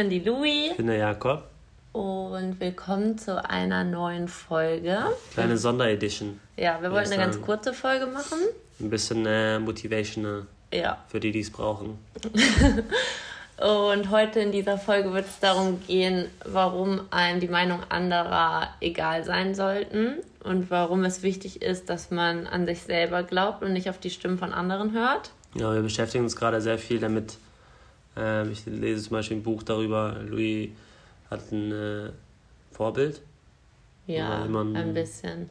ich bin die Louis. Ich bin der Jakob. Und willkommen zu einer neuen Folge. Kleine Sonderedition. Ja, wir wollten eine ganz kurze Folge machen. Ein bisschen äh, motivational. Ja. Für die, die es brauchen. Und heute in dieser Folge wird es darum gehen, warum einem die Meinung anderer egal sein sollten und warum es wichtig ist, dass man an sich selber glaubt und nicht auf die Stimmen von anderen hört. Ja, wir beschäftigen uns gerade sehr viel damit. Ähm, ich lese zum Beispiel ein Buch darüber. Louis hat ein äh, Vorbild. Ja, ein bisschen.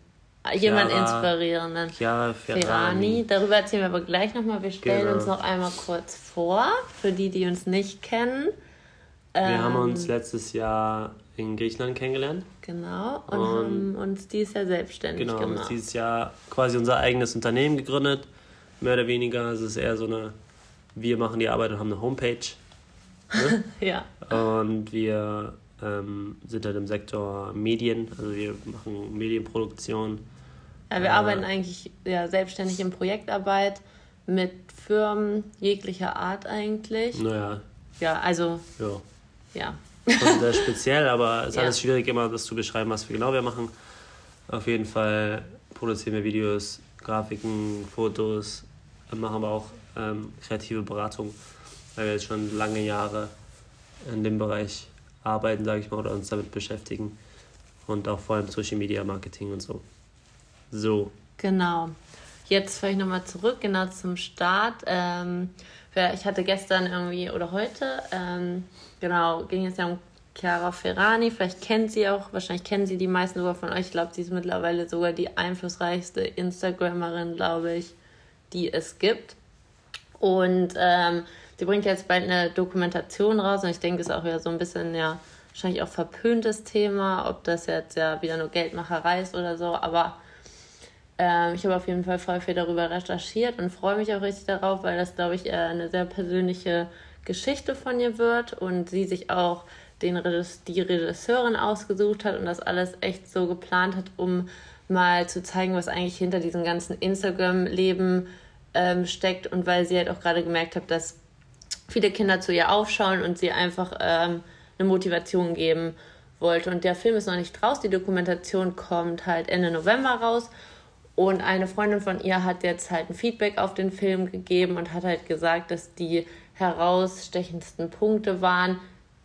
Jemand inspirierenden. Chiara Ferrani. Ferrani. Darüber erzählen wir aber gleich nochmal. Wir stellen genau. uns noch einmal kurz vor, für die, die uns nicht kennen. Wir ähm, haben uns letztes Jahr in Griechenland kennengelernt. Genau, und, und haben uns dieses Jahr selbstständig genau, gemacht. Genau, dieses Jahr quasi unser eigenes Unternehmen gegründet. Mehr oder weniger. Es ist eher so eine, wir machen die Arbeit und haben eine Homepage. Ne? ja. Und wir ähm, sind halt im Sektor Medien, also wir machen Medienproduktion. Ja, wir äh, arbeiten eigentlich ja, selbstständig in Projektarbeit mit Firmen jeglicher Art eigentlich. Naja. Ja, also. Ja. Ja. Schon sehr speziell, aber es ist ja. alles schwierig, immer das zu beschreiben, was wir genau wir machen. Auf jeden Fall produzieren wir Videos, Grafiken, Fotos, machen aber auch ähm, kreative Beratung, weil wir jetzt schon lange Jahre in dem Bereich arbeiten, sage ich mal, oder uns damit beschäftigen. Und auch vor allem Social Media Marketing und so. So. Genau. Jetzt fahre ich nochmal zurück, genau zum Start. Ähm, ich hatte gestern irgendwie oder heute, ähm, genau, ging es ja um Chiara Ferrani. Vielleicht kennt sie auch, wahrscheinlich kennen sie die meisten sogar von euch. Ich glaube, sie ist mittlerweile sogar die einflussreichste Instagrammerin, glaube ich, die es gibt. Und ähm, Sie bringt jetzt bald eine Dokumentation raus und ich denke, es ist auch ja so ein bisschen, ja, wahrscheinlich auch verpöntes Thema, ob das jetzt ja wieder nur Geldmacherei ist oder so, aber ähm, ich habe auf jeden Fall voll viel darüber recherchiert und freue mich auch richtig darauf, weil das, glaube ich, äh, eine sehr persönliche Geschichte von ihr wird und sie sich auch den Regis die Regisseurin ausgesucht hat und das alles echt so geplant hat, um mal zu zeigen, was eigentlich hinter diesem ganzen Instagram-Leben ähm, steckt und weil sie halt auch gerade gemerkt hat, dass viele Kinder zu ihr aufschauen und sie einfach ähm, eine Motivation geben wollte. Und der Film ist noch nicht raus, die Dokumentation kommt halt Ende November raus. Und eine Freundin von ihr hat jetzt halt ein Feedback auf den Film gegeben und hat halt gesagt, dass die herausstechendsten Punkte waren,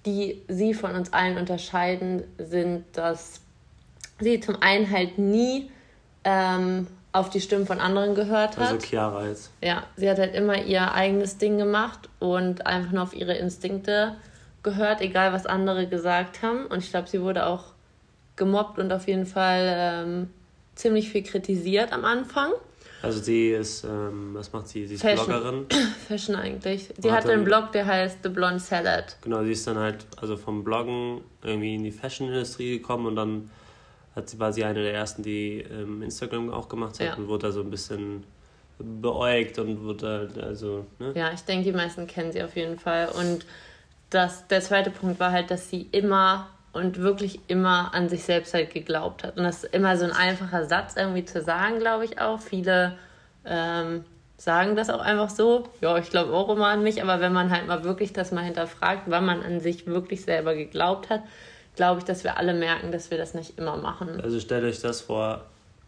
die sie von uns allen unterscheiden, sind, dass sie zum einen halt nie ähm, auf die Stimmen von anderen gehört hat. Also Chiara jetzt. Ja, sie hat halt immer ihr eigenes Ding gemacht und einfach nur auf ihre Instinkte gehört, egal was andere gesagt haben. Und ich glaube, sie wurde auch gemobbt und auf jeden Fall ähm, ziemlich viel kritisiert am Anfang. Also sie ist, ähm, was macht sie? Sie ist Fashion. Bloggerin. Fashion eigentlich. Sie hat einen Blog, der heißt The Blonde Salad. Genau, sie ist dann halt also vom Bloggen irgendwie in die Fashion-Industrie gekommen und dann hat, war sie eine der ersten, die ähm, Instagram auch gemacht hat ja. und wurde da so ein bisschen beäugt und wurde also. Ne? Ja, ich denke, die meisten kennen sie auf jeden Fall. Und das, der zweite Punkt war halt, dass sie immer und wirklich immer an sich selbst halt geglaubt hat. Und das ist immer so ein einfacher Satz irgendwie zu sagen, glaube ich auch. Viele ähm, sagen das auch einfach so. Ja, ich glaube auch immer an mich, aber wenn man halt mal wirklich das mal hinterfragt, wann man an sich wirklich selber geglaubt hat, glaube ich, dass wir alle merken, dass wir das nicht immer machen. Also stellt euch das vor,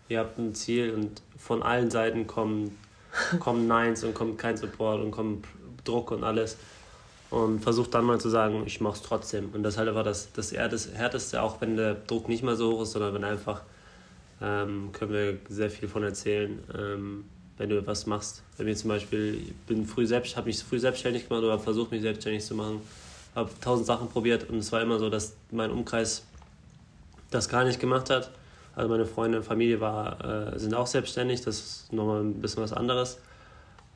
ihr habt ein Ziel und von allen Seiten kommen, kommen Neins und kommt kein Support und kommt Druck und alles. Und versucht dann mal zu sagen, ich mache es trotzdem. Und das ist halt einfach das, das Härteste, auch wenn der Druck nicht mal so hoch ist, sondern wenn einfach, ähm, können wir sehr viel von erzählen, ähm, wenn du etwas machst. Bei mir zum Beispiel, ich bin früh selbst, habe mich früh selbstständig gemacht oder versucht, mich selbstständig zu machen habe tausend Sachen probiert und es war immer so, dass mein Umkreis das gar nicht gemacht hat. Also meine Freunde und Familie war, äh, sind auch selbstständig, das ist nochmal ein bisschen was anderes.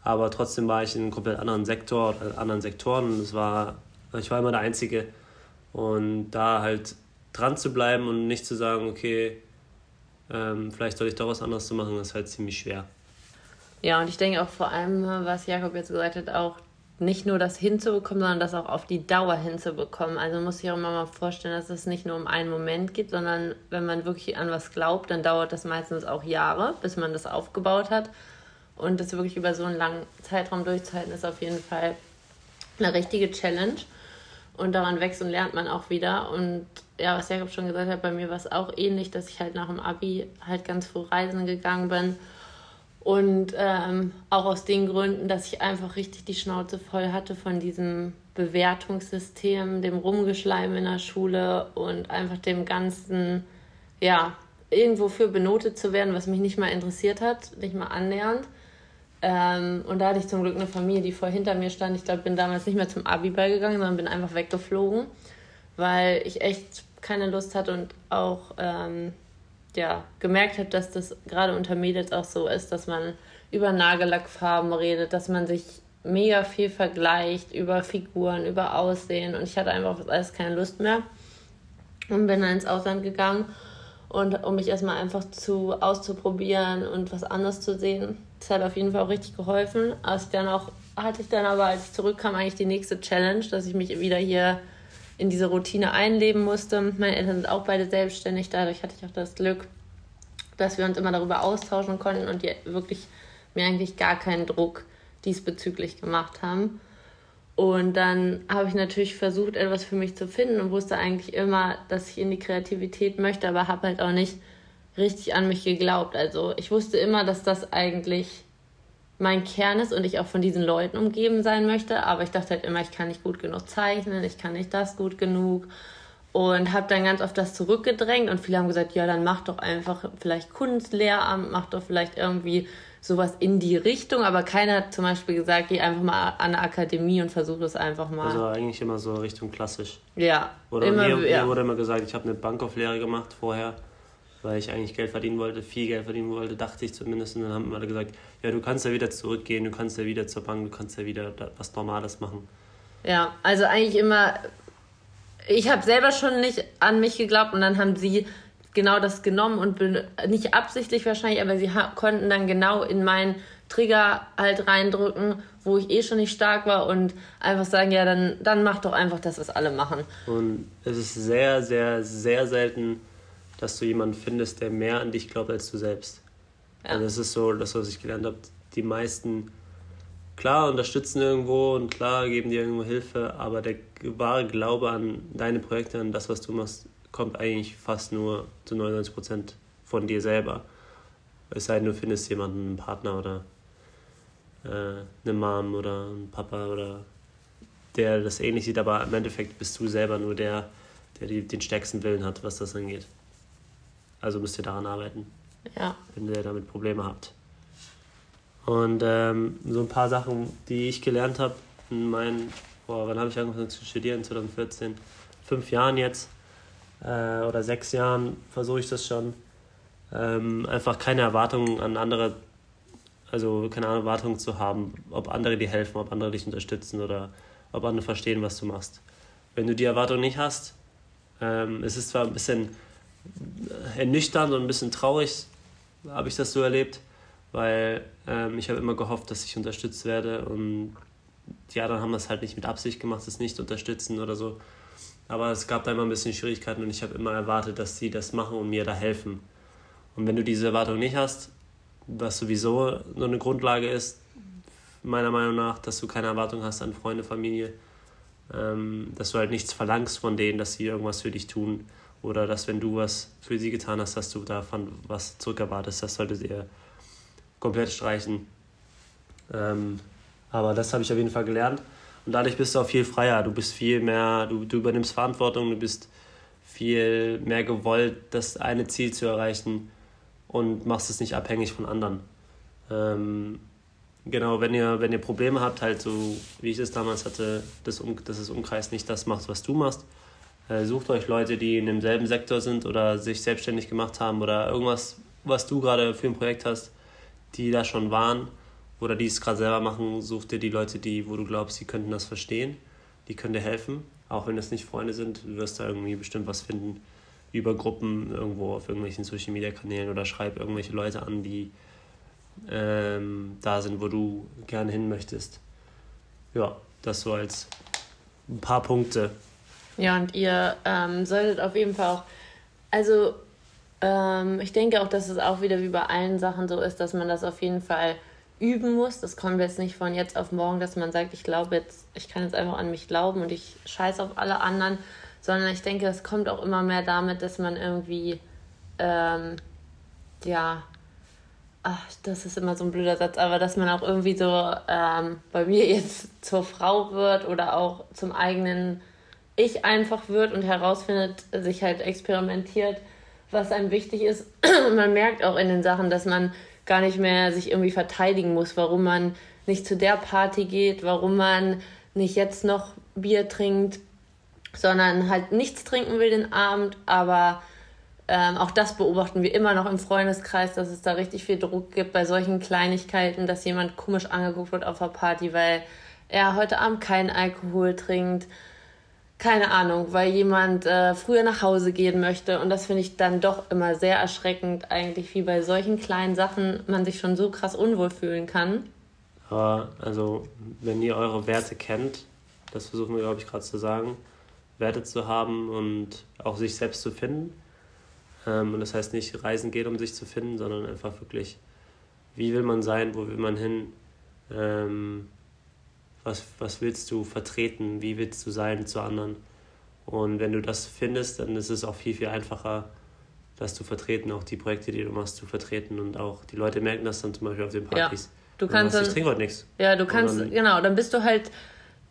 Aber trotzdem war ich in einem komplett anderen Sektor oder anderen Sektoren und es war, ich war immer der Einzige. Und da halt dran zu bleiben und nicht zu sagen, okay, ähm, vielleicht soll ich doch was anderes zu machen, ist halt ziemlich schwer. Ja, und ich denke auch vor allem, was Jakob jetzt gesagt hat, auch nicht nur das hinzubekommen, sondern das auch auf die Dauer hinzubekommen. Also muss ich auch immer mal vorstellen, dass es nicht nur um einen Moment geht, sondern wenn man wirklich an was glaubt, dann dauert das meistens auch Jahre, bis man das aufgebaut hat. Und das wirklich über so einen langen Zeitraum durchzuhalten, ist auf jeden Fall eine richtige Challenge. Und daran wächst und lernt man auch wieder. Und ja, was Jakob schon gesagt hat, bei mir war es auch ähnlich, dass ich halt nach dem Abi halt ganz früh reisen gegangen bin. Und ähm, auch aus den Gründen, dass ich einfach richtig die Schnauze voll hatte von diesem Bewertungssystem, dem Rumgeschleim in der Schule und einfach dem ganzen, ja, irgendwo für benotet zu werden, was mich nicht mal interessiert hat, nicht mal annähernd. Ähm, und da hatte ich zum Glück eine Familie, die vor hinter mir stand. Ich glaube, bin damals nicht mehr zum Abi beigegangen, sondern bin einfach weggeflogen, weil ich echt keine Lust hatte und auch ähm, ja, gemerkt habe, dass das gerade unter Mädels auch so ist, dass man über Nagellackfarben redet, dass man sich mega viel vergleicht über Figuren, über Aussehen und ich hatte einfach alles keine Lust mehr und bin dann ins Ausland gegangen und um mich erstmal einfach zu auszuprobieren und was anderes zu sehen. Das hat auf jeden Fall auch richtig geholfen. Als dann auch hatte ich dann aber, als ich zurückkam, eigentlich die nächste Challenge, dass ich mich wieder hier in diese Routine einleben musste. Meine Eltern sind auch beide selbstständig, dadurch hatte ich auch das Glück, dass wir uns immer darüber austauschen konnten und die wirklich mir eigentlich gar keinen Druck diesbezüglich gemacht haben. Und dann habe ich natürlich versucht, etwas für mich zu finden und wusste eigentlich immer, dass ich in die Kreativität möchte, aber habe halt auch nicht richtig an mich geglaubt. Also ich wusste immer, dass das eigentlich mein Kern ist und ich auch von diesen Leuten umgeben sein möchte. Aber ich dachte halt immer, ich kann nicht gut genug zeichnen, ich kann nicht das gut genug. Und habe dann ganz oft das zurückgedrängt und viele haben gesagt, ja, dann mach doch einfach vielleicht Kunstlehramt, mach doch vielleicht irgendwie sowas in die Richtung. Aber keiner hat zum Beispiel gesagt, geh einfach mal an eine Akademie und versuch das einfach mal. Also eigentlich immer so Richtung klassisch. Ja. Oder immer, mir, ja. mir wurde immer gesagt, ich habe eine Bankauflehre gemacht vorher weil ich eigentlich Geld verdienen wollte, viel Geld verdienen wollte, dachte ich zumindest. Und dann haben alle gesagt, ja, du kannst ja wieder zurückgehen, du kannst ja wieder zur Bank, du kannst ja wieder was Normales machen. Ja, also eigentlich immer, ich habe selber schon nicht an mich geglaubt und dann haben sie genau das genommen und nicht absichtlich wahrscheinlich, aber sie konnten dann genau in meinen Trigger halt reindrücken, wo ich eh schon nicht stark war und einfach sagen, ja, dann, dann mach doch einfach das, was alle machen. Und es ist sehr, sehr, sehr selten, dass du jemanden findest, der mehr an dich glaubt als du selbst. Ja. Also das ist so das, was ich gelernt habe. Die meisten, klar, unterstützen irgendwo und klar, geben dir irgendwo Hilfe, aber der wahre Glaube an deine Projekte, an das, was du machst, kommt eigentlich fast nur zu 99 Prozent von dir selber. Es sei denn, du findest jemanden, einen Partner oder äh, eine Mom oder einen Papa oder der das ähnlich sieht, aber im Endeffekt bist du selber nur der, der die, den stärksten Willen hat, was das angeht. Also müsst ihr daran arbeiten. Ja. Wenn ihr damit Probleme habt. Und ähm, so ein paar Sachen, die ich gelernt habe in meinen, boah, wann habe ich angefangen zu studieren? 2014. Fünf Jahren jetzt äh, oder sechs Jahren versuche ich das schon. Ähm, einfach keine Erwartungen an andere, also keine Erwartungen zu haben, ob andere dir helfen, ob andere dich unterstützen oder ob andere verstehen, was du machst. Wenn du die Erwartung nicht hast, ähm, es ist zwar ein bisschen ernüchternd und ein bisschen traurig habe ich das so erlebt, weil ähm, ich habe immer gehofft, dass ich unterstützt werde und die anderen haben das halt nicht mit Absicht gemacht, das nicht unterstützen oder so. Aber es gab da immer ein bisschen Schwierigkeiten und ich habe immer erwartet, dass sie das machen und mir da helfen. Und wenn du diese Erwartung nicht hast, was sowieso so eine Grundlage ist, meiner Meinung nach, dass du keine Erwartung hast an Freunde, Familie, ähm, dass du halt nichts verlangst von denen, dass sie irgendwas für dich tun, oder dass wenn du was für sie getan hast, dass du davon was zurückerwartest. Das solltet ihr komplett streichen. Ähm, aber das habe ich auf jeden Fall gelernt. Und dadurch bist du auch viel freier. Du bist viel mehr, du, du übernimmst Verantwortung, du bist viel mehr gewollt, das eine Ziel zu erreichen und machst es nicht abhängig von anderen. Ähm, genau, wenn ihr, wenn ihr Probleme habt, halt so wie ich es damals hatte, dass, dass das Umkreis nicht das macht, was du machst, sucht euch Leute, die in demselben Sektor sind oder sich selbstständig gemacht haben oder irgendwas, was du gerade für ein Projekt hast, die da schon waren oder die es gerade selber machen. Such dir die Leute, die, wo du glaubst, sie könnten das verstehen. Die können dir helfen. Auch wenn es nicht Freunde sind, du wirst da irgendwie bestimmt was finden über Gruppen irgendwo auf irgendwelchen Social Media Kanälen oder schreib irgendwelche Leute an, die ähm, da sind, wo du gerne hin möchtest. Ja, das so als ein paar Punkte, ja, und ihr ähm, solltet auf jeden Fall auch, also ähm, ich denke auch, dass es auch wieder wie bei allen Sachen so ist, dass man das auf jeden Fall üben muss. Das kommt jetzt nicht von jetzt auf morgen, dass man sagt, ich glaube jetzt, ich kann jetzt einfach an mich glauben und ich scheiße auf alle anderen, sondern ich denke, das kommt auch immer mehr damit, dass man irgendwie, ähm, ja, ach, das ist immer so ein blöder Satz, aber dass man auch irgendwie so ähm, bei mir jetzt zur Frau wird oder auch zum eigenen Ich einfach wird und herausfindet, sich halt experimentiert, was einem wichtig ist. Und man merkt auch in den Sachen, dass man gar nicht mehr sich irgendwie verteidigen muss, warum man nicht zu der Party geht, warum man nicht jetzt noch Bier trinkt, sondern halt nichts trinken will den Abend, aber ähm, auch das beobachten wir immer noch im Freundeskreis, dass es da richtig viel Druck gibt bei solchen Kleinigkeiten, dass jemand komisch angeguckt wird auf der Party, weil er heute Abend keinen Alkohol trinkt. Keine Ahnung, weil jemand äh, früher nach Hause gehen möchte. Und das finde ich dann doch immer sehr erschreckend, eigentlich, wie bei solchen kleinen Sachen man sich schon so krass unwohl fühlen kann. Aber also, wenn ihr eure Werte kennt, das versuchen wir, glaube ich, gerade zu sagen, Werte zu haben und auch sich selbst zu finden, ähm, und das heißt nicht reisen geht, um sich zu finden, sondern einfach wirklich, wie will man sein, wo will man hin, ähm, was, was willst du vertreten, wie willst du sein zu anderen. Und wenn du das findest, dann ist es auch viel, viel einfacher, das zu vertreten, auch die Projekte, die du machst, zu vertreten. Und auch die Leute merken das dann zum Beispiel auf den Partys. Ja. Du kannst dann, ich trinke heute nichts. Ja, du kannst, dann, genau, dann bist du halt,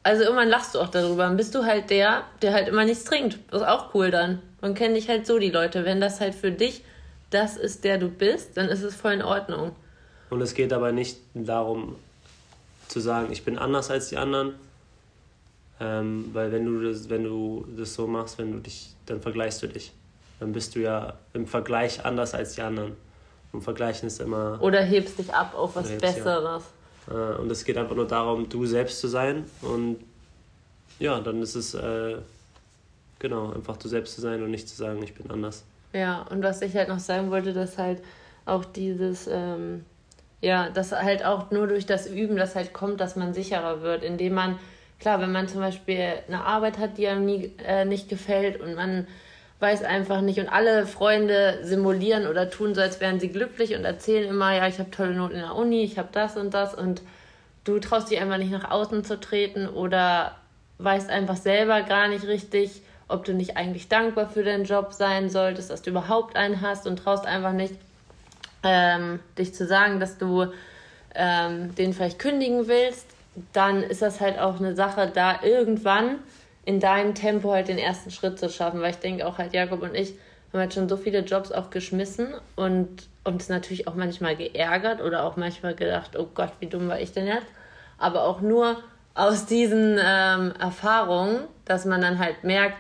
also irgendwann lachst du auch darüber, dann bist du halt der, der halt immer nichts trinkt. Das ist auch cool dann. Man kennt dich halt so, die Leute. Wenn das halt für dich das ist, der du bist, dann ist es voll in Ordnung. Und es geht aber nicht darum zu sagen, ich bin anders als die anderen. Ähm, weil wenn du, das, wenn du das so machst, wenn du dich, dann vergleichst du dich. Dann bist du ja im Vergleich anders als die anderen. Und Vergleichen ist immer. Oder hebst dich ab auf was Besseres. Ja. Äh, und es geht einfach nur darum, du selbst zu sein. Und ja, dann ist es. Äh, Genau, einfach du selbst zu sein und nicht zu sagen, ich bin anders. Ja, und was ich halt noch sagen wollte, dass halt auch dieses, ähm, ja, dass halt auch nur durch das Üben das halt kommt, dass man sicherer wird, indem man, klar, wenn man zum Beispiel eine Arbeit hat, die einem nie, äh, nicht gefällt und man weiß einfach nicht und alle Freunde simulieren oder tun so, als wären sie glücklich und erzählen immer, ja, ich habe tolle Noten in der Uni, ich habe das und das und du traust dich einfach nicht nach außen zu treten oder weißt einfach selber gar nicht richtig, ob du nicht eigentlich dankbar für deinen Job sein solltest, dass du überhaupt einen hast und traust einfach nicht, ähm, dich zu sagen, dass du ähm, den vielleicht kündigen willst, dann ist das halt auch eine Sache, da irgendwann in deinem Tempo halt den ersten Schritt zu schaffen, weil ich denke auch halt Jakob und ich haben halt schon so viele Jobs auch geschmissen und uns natürlich auch manchmal geärgert oder auch manchmal gedacht, oh Gott, wie dumm war ich denn jetzt? Aber auch nur aus diesen ähm, Erfahrungen, dass man dann halt merkt,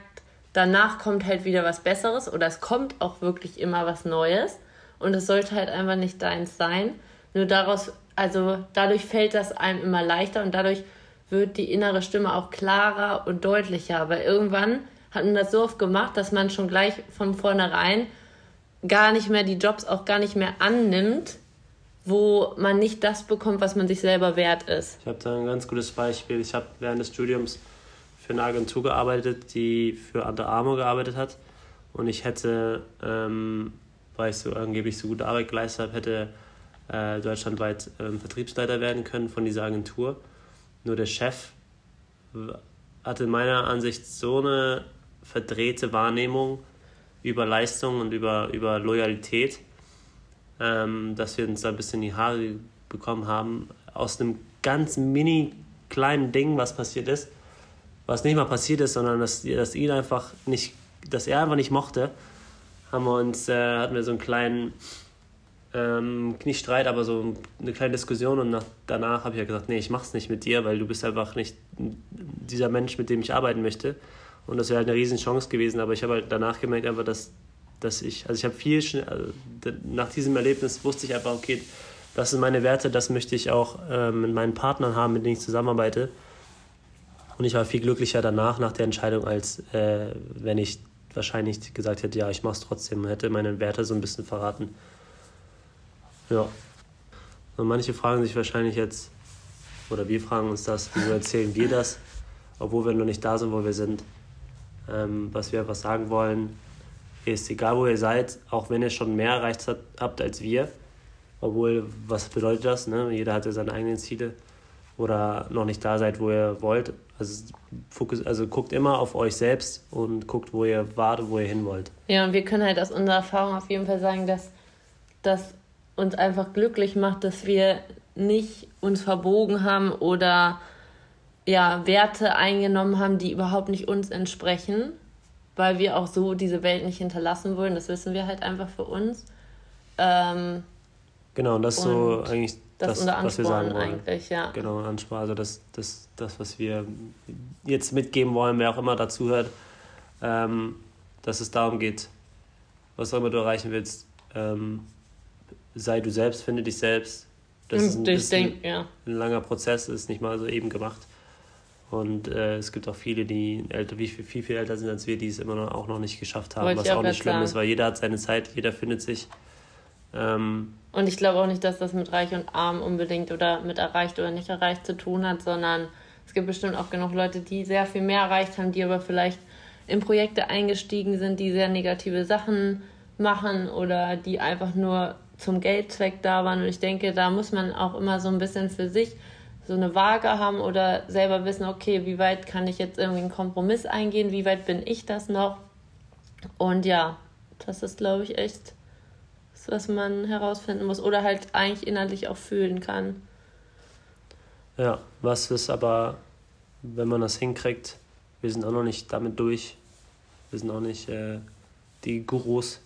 danach kommt halt wieder was Besseres oder es kommt auch wirklich immer was Neues und es sollte halt einfach nicht deins sein. Nur daraus, also dadurch fällt das einem immer leichter und dadurch wird die innere Stimme auch klarer und deutlicher. Aber irgendwann hat man das so oft gemacht, dass man schon gleich von vornherein gar nicht mehr die Jobs auch gar nicht mehr annimmt, wo man nicht das bekommt, was man sich selber wert ist. Ich habe da ein ganz gutes Beispiel. Ich habe während des Studiums für eine Agentur gearbeitet, die für Under Armour gearbeitet hat. Und ich hätte, ähm, weil ich so angeblich so gute Arbeit geleistet habe, hätte äh, deutschlandweit ähm, Vertriebsleiter werden können von dieser Agentur. Nur der Chef hatte meiner Ansicht so eine verdrehte Wahrnehmung über Leistung und über, über Loyalität, ähm, dass wir uns da ein bisschen in die Haare bekommen haben. Aus einem ganz mini kleinen Ding, was passiert ist, was nicht mal passiert ist, sondern dass, dass ihn einfach nicht, dass er einfach nicht mochte, haben wir uns, äh, hatten wir so einen kleinen, ähm, nicht Streit, aber so eine kleine Diskussion und nach, danach habe ich ja gesagt, nee, ich mach's nicht mit dir, weil du bist einfach nicht dieser Mensch, mit dem ich arbeiten möchte. Und das wäre halt eine riesen Chance gewesen, aber ich habe halt danach gemerkt einfach, dass, dass ich, also ich habe viel, also nach diesem Erlebnis wusste ich einfach, okay, das sind meine Werte, das möchte ich auch äh, mit meinen Partnern haben, mit denen ich zusammenarbeite. Und ich war viel glücklicher danach, nach der Entscheidung, als äh, wenn ich wahrscheinlich gesagt hätte, ja, ich mache es trotzdem, hätte meine Werte so ein bisschen verraten. Ja. Und manche fragen sich wahrscheinlich jetzt, oder wir fragen uns das, wieso erzählen wir das, obwohl wir noch nicht da sind, wo wir sind. Ähm, was wir einfach sagen wollen, ist, egal wo ihr seid, auch wenn ihr schon mehr erreicht habt als wir, Obwohl, was bedeutet das? Ne? Jeder hat ja seine eigenen Ziele oder noch nicht da seid, wo ihr wollt. Also, fokus, also guckt immer auf euch selbst und guckt, wo ihr wart wo ihr hin wollt. Ja, und wir können halt aus unserer Erfahrung auf jeden Fall sagen, dass das uns einfach glücklich macht, dass wir nicht uns verbogen haben oder ja, Werte eingenommen haben, die überhaupt nicht uns entsprechen, weil wir auch so diese Welt nicht hinterlassen wollen. Das wissen wir halt einfach für uns. Ähm, genau, und das ist so eigentlich das, das was wir sagen wollen. eigentlich, ja. Genau, Ansporn. Also das, das, das, was wir jetzt mitgeben wollen, wer auch immer dazu hört, ähm, dass es darum geht, was auch immer du erreichen willst, ähm, sei du selbst, finde dich selbst. Das ist ein, ich denk, ja. ein langer Prozess, ist nicht mal so eben gemacht. Und äh, es gibt auch viele, die älter, wie viel, viel, viel älter sind als wir, die es immer noch, auch noch nicht geschafft haben, Wollte was auch nicht schlimm sagen. ist, weil jeder hat seine Zeit, jeder findet sich. Ähm, und ich glaube auch nicht, dass das mit Reich und Arm unbedingt oder mit erreicht oder nicht erreicht zu tun hat, sondern es gibt bestimmt auch genug Leute, die sehr viel mehr erreicht haben, die aber vielleicht in Projekte eingestiegen sind, die sehr negative Sachen machen oder die einfach nur zum Geldzweck da waren. Und ich denke, da muss man auch immer so ein bisschen für sich so eine Waage haben oder selber wissen, okay, wie weit kann ich jetzt irgendwie einen Kompromiss eingehen, wie weit bin ich das noch? Und ja, das ist, glaube ich, echt was man herausfinden muss oder halt eigentlich innerlich auch fühlen kann. Ja, was ist aber, wenn man das hinkriegt, wir sind auch noch nicht damit durch, wir sind auch nicht äh, die Gurus,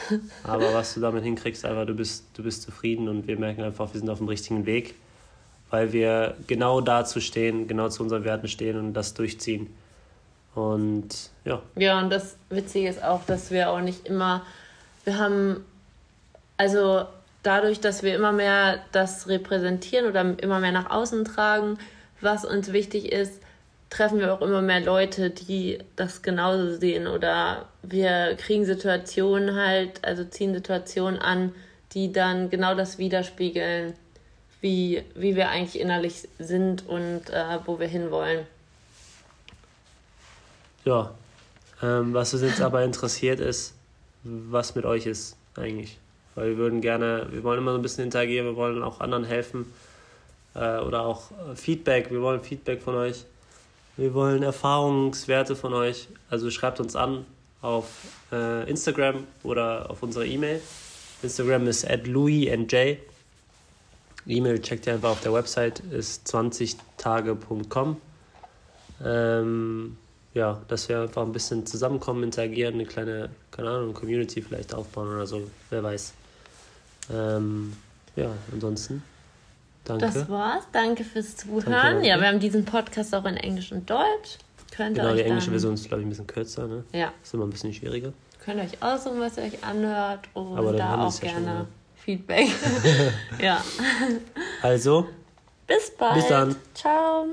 aber was du damit hinkriegst, einfach du bist, du bist zufrieden und wir merken einfach, wir sind auf dem richtigen Weg, weil wir genau dazu stehen, genau zu unseren Werten stehen und das durchziehen. Und ja. Ja, und das Witzige ist auch, dass wir auch nicht immer, wir haben also dadurch, dass wir immer mehr das repräsentieren oder immer mehr nach außen tragen, was uns wichtig ist, treffen wir auch immer mehr Leute, die das genauso sehen oder wir kriegen Situationen halt, also ziehen Situationen an, die dann genau das widerspiegeln, wie, wie wir eigentlich innerlich sind und äh, wo wir hinwollen. Ja, ähm, was uns jetzt aber interessiert ist, was mit euch ist eigentlich. Weil wir würden gerne, wir wollen immer so ein bisschen interagieren, wir wollen auch anderen helfen. Äh, oder auch äh, Feedback, wir wollen Feedback von euch. Wir wollen Erfahrungswerte von euch. Also schreibt uns an auf äh, Instagram oder auf unsere E-Mail. Instagram ist at louisnj. E-Mail checkt ihr einfach auf der Website, ist 20tage.com. Ähm, ja, dass wir einfach ein bisschen zusammenkommen, interagieren, eine kleine, keine Ahnung, Community vielleicht aufbauen oder so, wer weiß. Ähm, ja, ansonsten. Danke. Das war's. Danke fürs Zuhören. Danke, ja, wir haben diesen Podcast auch in Englisch und Deutsch. Könnt genau, die englische Version ist, glaube ich, ein bisschen kürzer. Ne? Ja. Ist immer ein bisschen schwieriger. Könnt ihr euch aussuchen, was ihr euch anhört und Aber da auch gerne ja Feedback. ja. Also. Bis bald. Bis dann. Ciao.